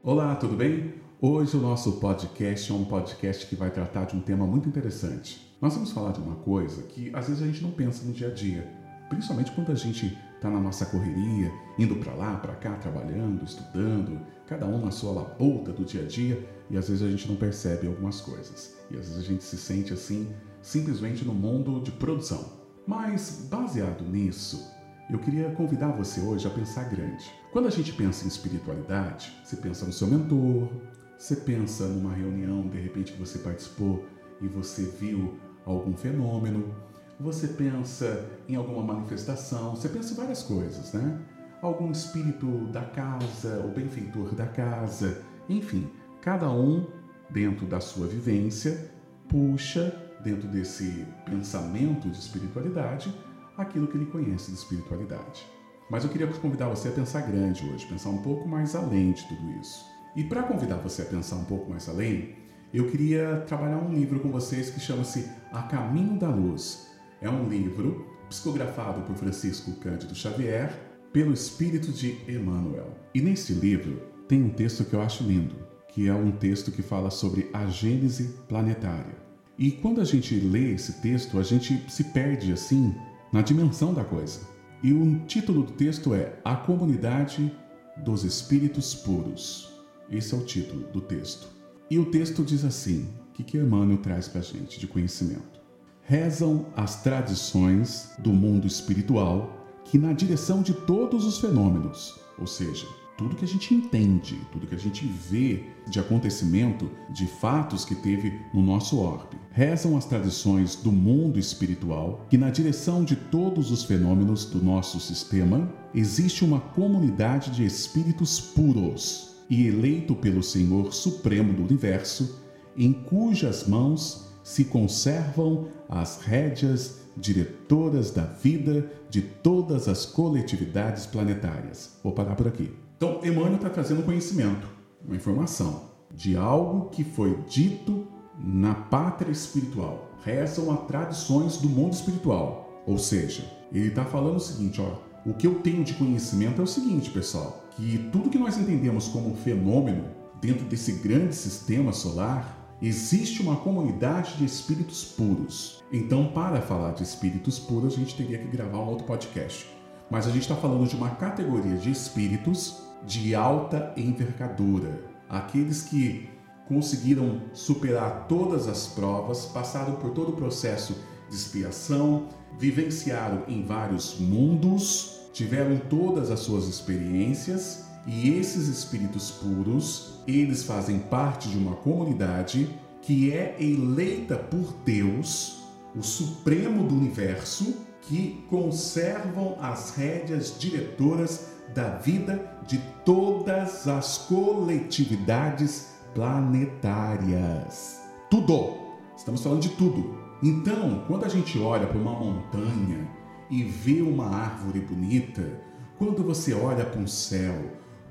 Olá, tudo bem? Hoje o nosso podcast é um podcast que vai tratar de um tema muito interessante. Nós vamos falar de uma coisa que às vezes a gente não pensa no dia a dia, principalmente quando a gente está na nossa correria, indo para lá, para cá, trabalhando, estudando, cada um na sua labuta do dia a dia, e às vezes a gente não percebe algumas coisas. E às vezes a gente se sente assim, simplesmente no mundo de produção. Mas baseado nisso, eu queria convidar você hoje a pensar grande. Quando a gente pensa em espiritualidade, você pensa no seu mentor, você pensa numa reunião, de repente você participou e você viu algum fenômeno, você pensa em alguma manifestação, você pensa em várias coisas, né? Algum espírito da casa, o benfeitor da casa, enfim, cada um dentro da sua vivência puxa dentro desse pensamento de espiritualidade aquilo que ele conhece de espiritualidade. Mas eu queria convidar você a pensar grande hoje, pensar um pouco mais além de tudo isso. E para convidar você a pensar um pouco mais além, eu queria trabalhar um livro com vocês que chama-se A Caminho da Luz. É um livro psicografado por Francisco Cândido Xavier pelo Espírito de Emmanuel. E nesse livro tem um texto que eu acho lindo, que é um texto que fala sobre a gênese planetária. E quando a gente lê esse texto, a gente se perde assim na dimensão da coisa. E o título do texto é A Comunidade dos Espíritos Puros. Esse é o título do texto. E o texto diz assim: o que, que Emmanuel traz para a gente de conhecimento? Rezam as tradições do mundo espiritual que, na direção de todos os fenômenos, ou seja, tudo que a gente entende, tudo que a gente vê de acontecimento, de fatos que teve no nosso orbe. Rezam as tradições do mundo espiritual que, na direção de todos os fenômenos do nosso sistema, existe uma comunidade de espíritos puros e eleito pelo Senhor Supremo do Universo, em cujas mãos se conservam as rédeas diretoras da vida de todas as coletividades planetárias. Vou parar por aqui. Então, Emmanuel está trazendo conhecimento, uma informação de algo que foi dito na pátria espiritual. Rezam as tradições do mundo espiritual. Ou seja, ele está falando o seguinte: ó, o que eu tenho de conhecimento é o seguinte, pessoal, que tudo que nós entendemos como fenômeno dentro desse grande sistema solar, existe uma comunidade de espíritos puros. Então, para falar de espíritos puros, a gente teria que gravar um outro podcast. Mas a gente está falando de uma categoria de espíritos de alta envergadura, aqueles que conseguiram superar todas as provas, passaram por todo o processo de expiação, vivenciaram em vários mundos, tiveram todas as suas experiências e esses espíritos puros, eles fazem parte de uma comunidade que é eleita por Deus, o Supremo do Universo, que conservam as rédeas diretoras da vida de todas as coletividades planetárias. Tudo! Estamos falando de tudo. Então, quando a gente olha para uma montanha e vê uma árvore bonita, quando você olha para um céu,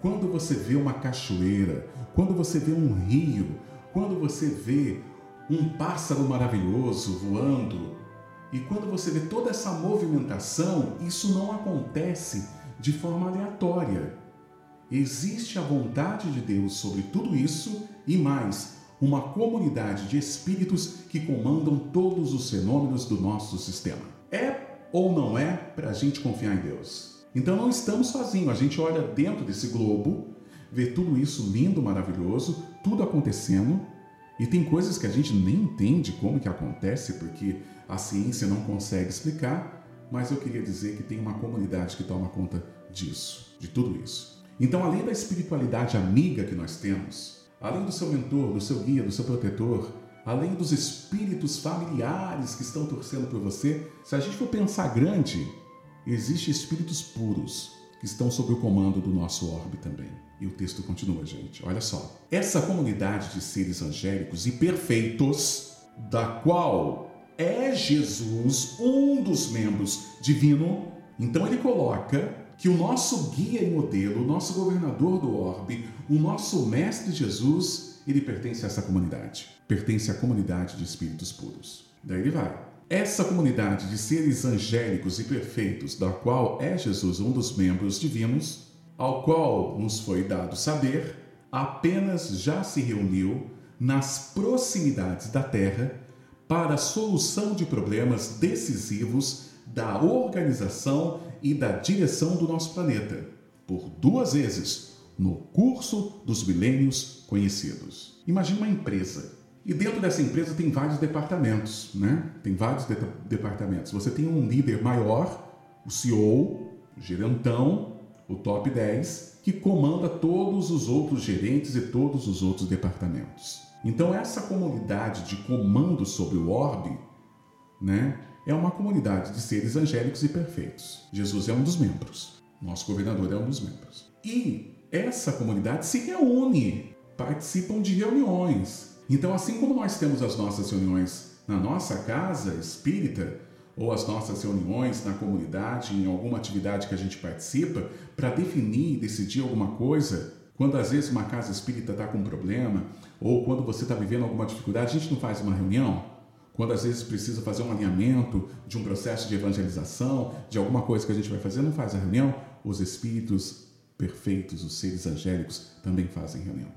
quando você vê uma cachoeira, quando você vê um rio, quando você vê um pássaro maravilhoso voando, e quando você vê toda essa movimentação, isso não acontece de forma aleatória. Existe a vontade de Deus sobre tudo isso e mais, uma comunidade de espíritos que comandam todos os fenômenos do nosso sistema. É ou não é para a gente confiar em Deus? Então não estamos sozinhos, a gente olha dentro desse globo, vê tudo isso lindo, maravilhoso, tudo acontecendo, e tem coisas que a gente nem entende como que acontece, porque a ciência não consegue explicar, mas eu queria dizer que tem uma comunidade que toma conta disso, de tudo isso. Então, além da espiritualidade amiga que nós temos, além do seu mentor, do seu guia, do seu protetor, além dos espíritos familiares que estão torcendo por você, se a gente for pensar grande, existem espíritos puros que estão sob o comando do nosso orbe também. E o texto continua, gente. Olha só. Essa comunidade de seres angélicos e perfeitos, da qual é Jesus um dos membros divino, então ele coloca que o nosso guia e modelo, o nosso governador do orbe, o nosso mestre Jesus, ele pertence a essa comunidade. Pertence à comunidade de espíritos puros. Daí ele vai. Essa comunidade de seres angélicos e perfeitos, da qual é Jesus um dos membros divinos, ao qual nos foi dado saber, apenas já se reuniu nas proximidades da Terra para a solução de problemas decisivos da organização e da direção do nosso planeta, por duas vezes, no curso dos milênios conhecidos. Imagine uma empresa. E dentro dessa empresa tem vários departamentos, né? Tem vários de departamentos. Você tem um líder maior, o CEO, o gerentão, o top 10, que comanda todos os outros gerentes e todos os outros departamentos. Então essa comunidade de comando sobre o orbe, né, é uma comunidade de seres angélicos e perfeitos. Jesus é um dos membros. Nosso governador é um dos membros. E essa comunidade se reúne, participam de reuniões. Então, assim como nós temos as nossas reuniões na nossa casa espírita, ou as nossas reuniões na comunidade, em alguma atividade que a gente participa, para definir, decidir alguma coisa, quando às vezes uma casa espírita está com um problema, ou quando você está vivendo alguma dificuldade, a gente não faz uma reunião? Quando às vezes precisa fazer um alinhamento de um processo de evangelização, de alguma coisa que a gente vai fazer, não faz a reunião? Os espíritos perfeitos, os seres angélicos, também fazem reunião.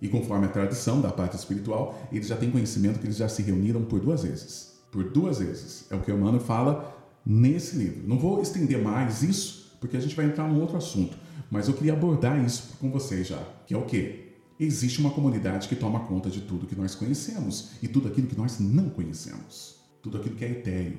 E conforme a tradição da parte espiritual, eles já têm conhecimento que eles já se reuniram por duas vezes. Por duas vezes. É o que o Emmanuel fala nesse livro. Não vou estender mais isso, porque a gente vai entrar num outro assunto. Mas eu queria abordar isso com vocês já, que é o quê? Existe uma comunidade que toma conta de tudo que nós conhecemos e tudo aquilo que nós não conhecemos. Tudo aquilo que é etéreo,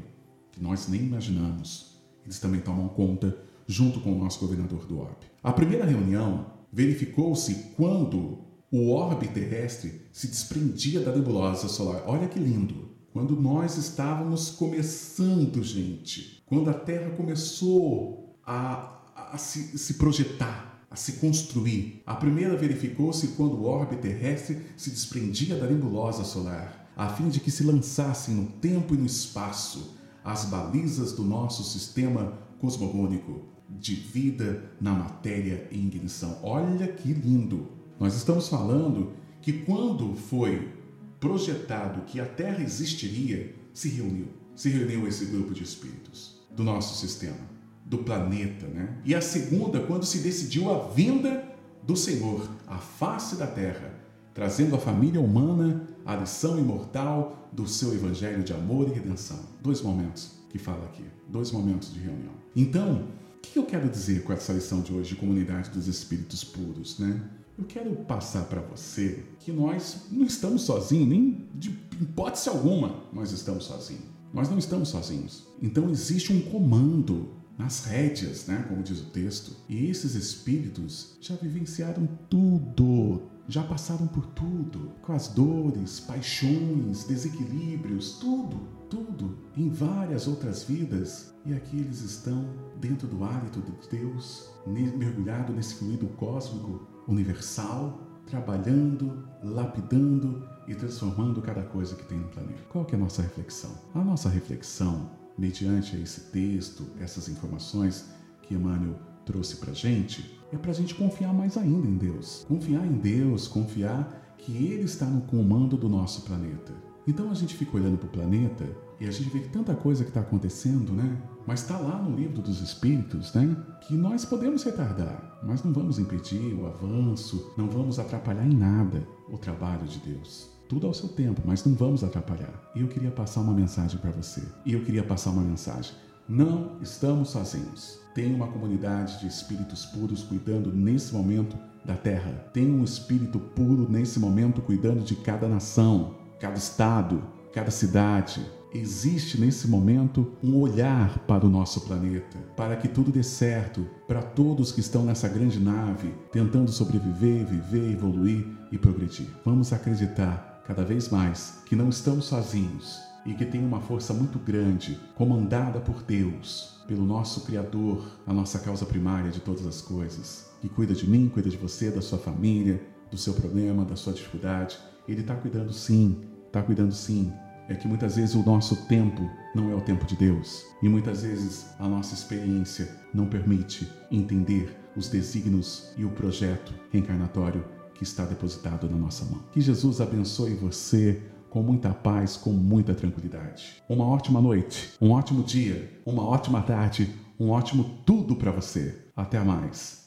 que nós nem imaginamos. Eles também tomam conta junto com o nosso governador do orbe. A primeira reunião verificou-se quando o orbe terrestre se desprendia da nebulosa solar. Olha que lindo! Quando nós estávamos começando, gente, quando a Terra começou a a se, se projetar, a se construir. A primeira verificou-se quando o orbe terrestre se desprendia da nebulosa solar, a fim de que se lançassem no tempo e no espaço as balizas do nosso sistema cosmogônico de vida na matéria em ignição. Olha que lindo! Nós estamos falando que quando foi projetado que a Terra existiria, se reuniu, se reuniu esse grupo de espíritos do nosso sistema do planeta, né? E a segunda, quando se decidiu a vinda do Senhor à face da terra, trazendo à família humana a lição imortal do seu evangelho de amor e redenção. Dois momentos que fala aqui, dois momentos de reunião. Então, o que eu quero dizer com essa lição de hoje de comunidade dos espíritos puros, né? Eu quero passar para você que nós não estamos sozinhos, nem de hipótese alguma nós estamos sozinhos. Nós não estamos sozinhos. Então existe um comando nas rédeas, né, como diz o texto. E esses espíritos já vivenciaram tudo, já passaram por tudo, com as dores, paixões, desequilíbrios, tudo, tudo, em várias outras vidas. E aqui eles estão dentro do hálito de Deus, mergulhado nesse fluido cósmico universal, trabalhando, lapidando e transformando cada coisa que tem no planeta. Qual que é a nossa reflexão? A nossa reflexão mediante esse texto, essas informações que Emmanuel trouxe para a gente, é para a gente confiar mais ainda em Deus. Confiar em Deus, confiar que Ele está no comando do nosso planeta. Então a gente fica olhando para o planeta e a gente vê tanta coisa que está acontecendo, né? Mas está lá no livro dos Espíritos, né? Que nós podemos retardar, mas não vamos impedir o avanço, não vamos atrapalhar em nada o trabalho de Deus tudo ao seu tempo, mas não vamos atrapalhar. E eu queria passar uma mensagem para você. E eu queria passar uma mensagem. Não estamos sozinhos. Tem uma comunidade de espíritos puros cuidando nesse momento da terra. Tem um espírito puro nesse momento cuidando de cada nação, cada estado, cada cidade. Existe nesse momento um olhar para o nosso planeta, para que tudo dê certo, para todos que estão nessa grande nave, tentando sobreviver, viver, evoluir e progredir. Vamos acreditar cada vez mais que não estamos sozinhos e que tem uma força muito grande, comandada por Deus, pelo nosso Criador, a nossa causa primária de todas as coisas, que cuida de mim, cuida de você, da sua família, do seu problema, da sua dificuldade. Ele está cuidando sim, está cuidando sim. É que muitas vezes o nosso tempo não é o tempo de Deus e muitas vezes a nossa experiência não permite entender os desígnios e o projeto reencarnatório que está depositado na nossa mão. Que Jesus abençoe você com muita paz, com muita tranquilidade. Uma ótima noite, um ótimo dia, uma ótima tarde, um ótimo tudo para você. Até mais.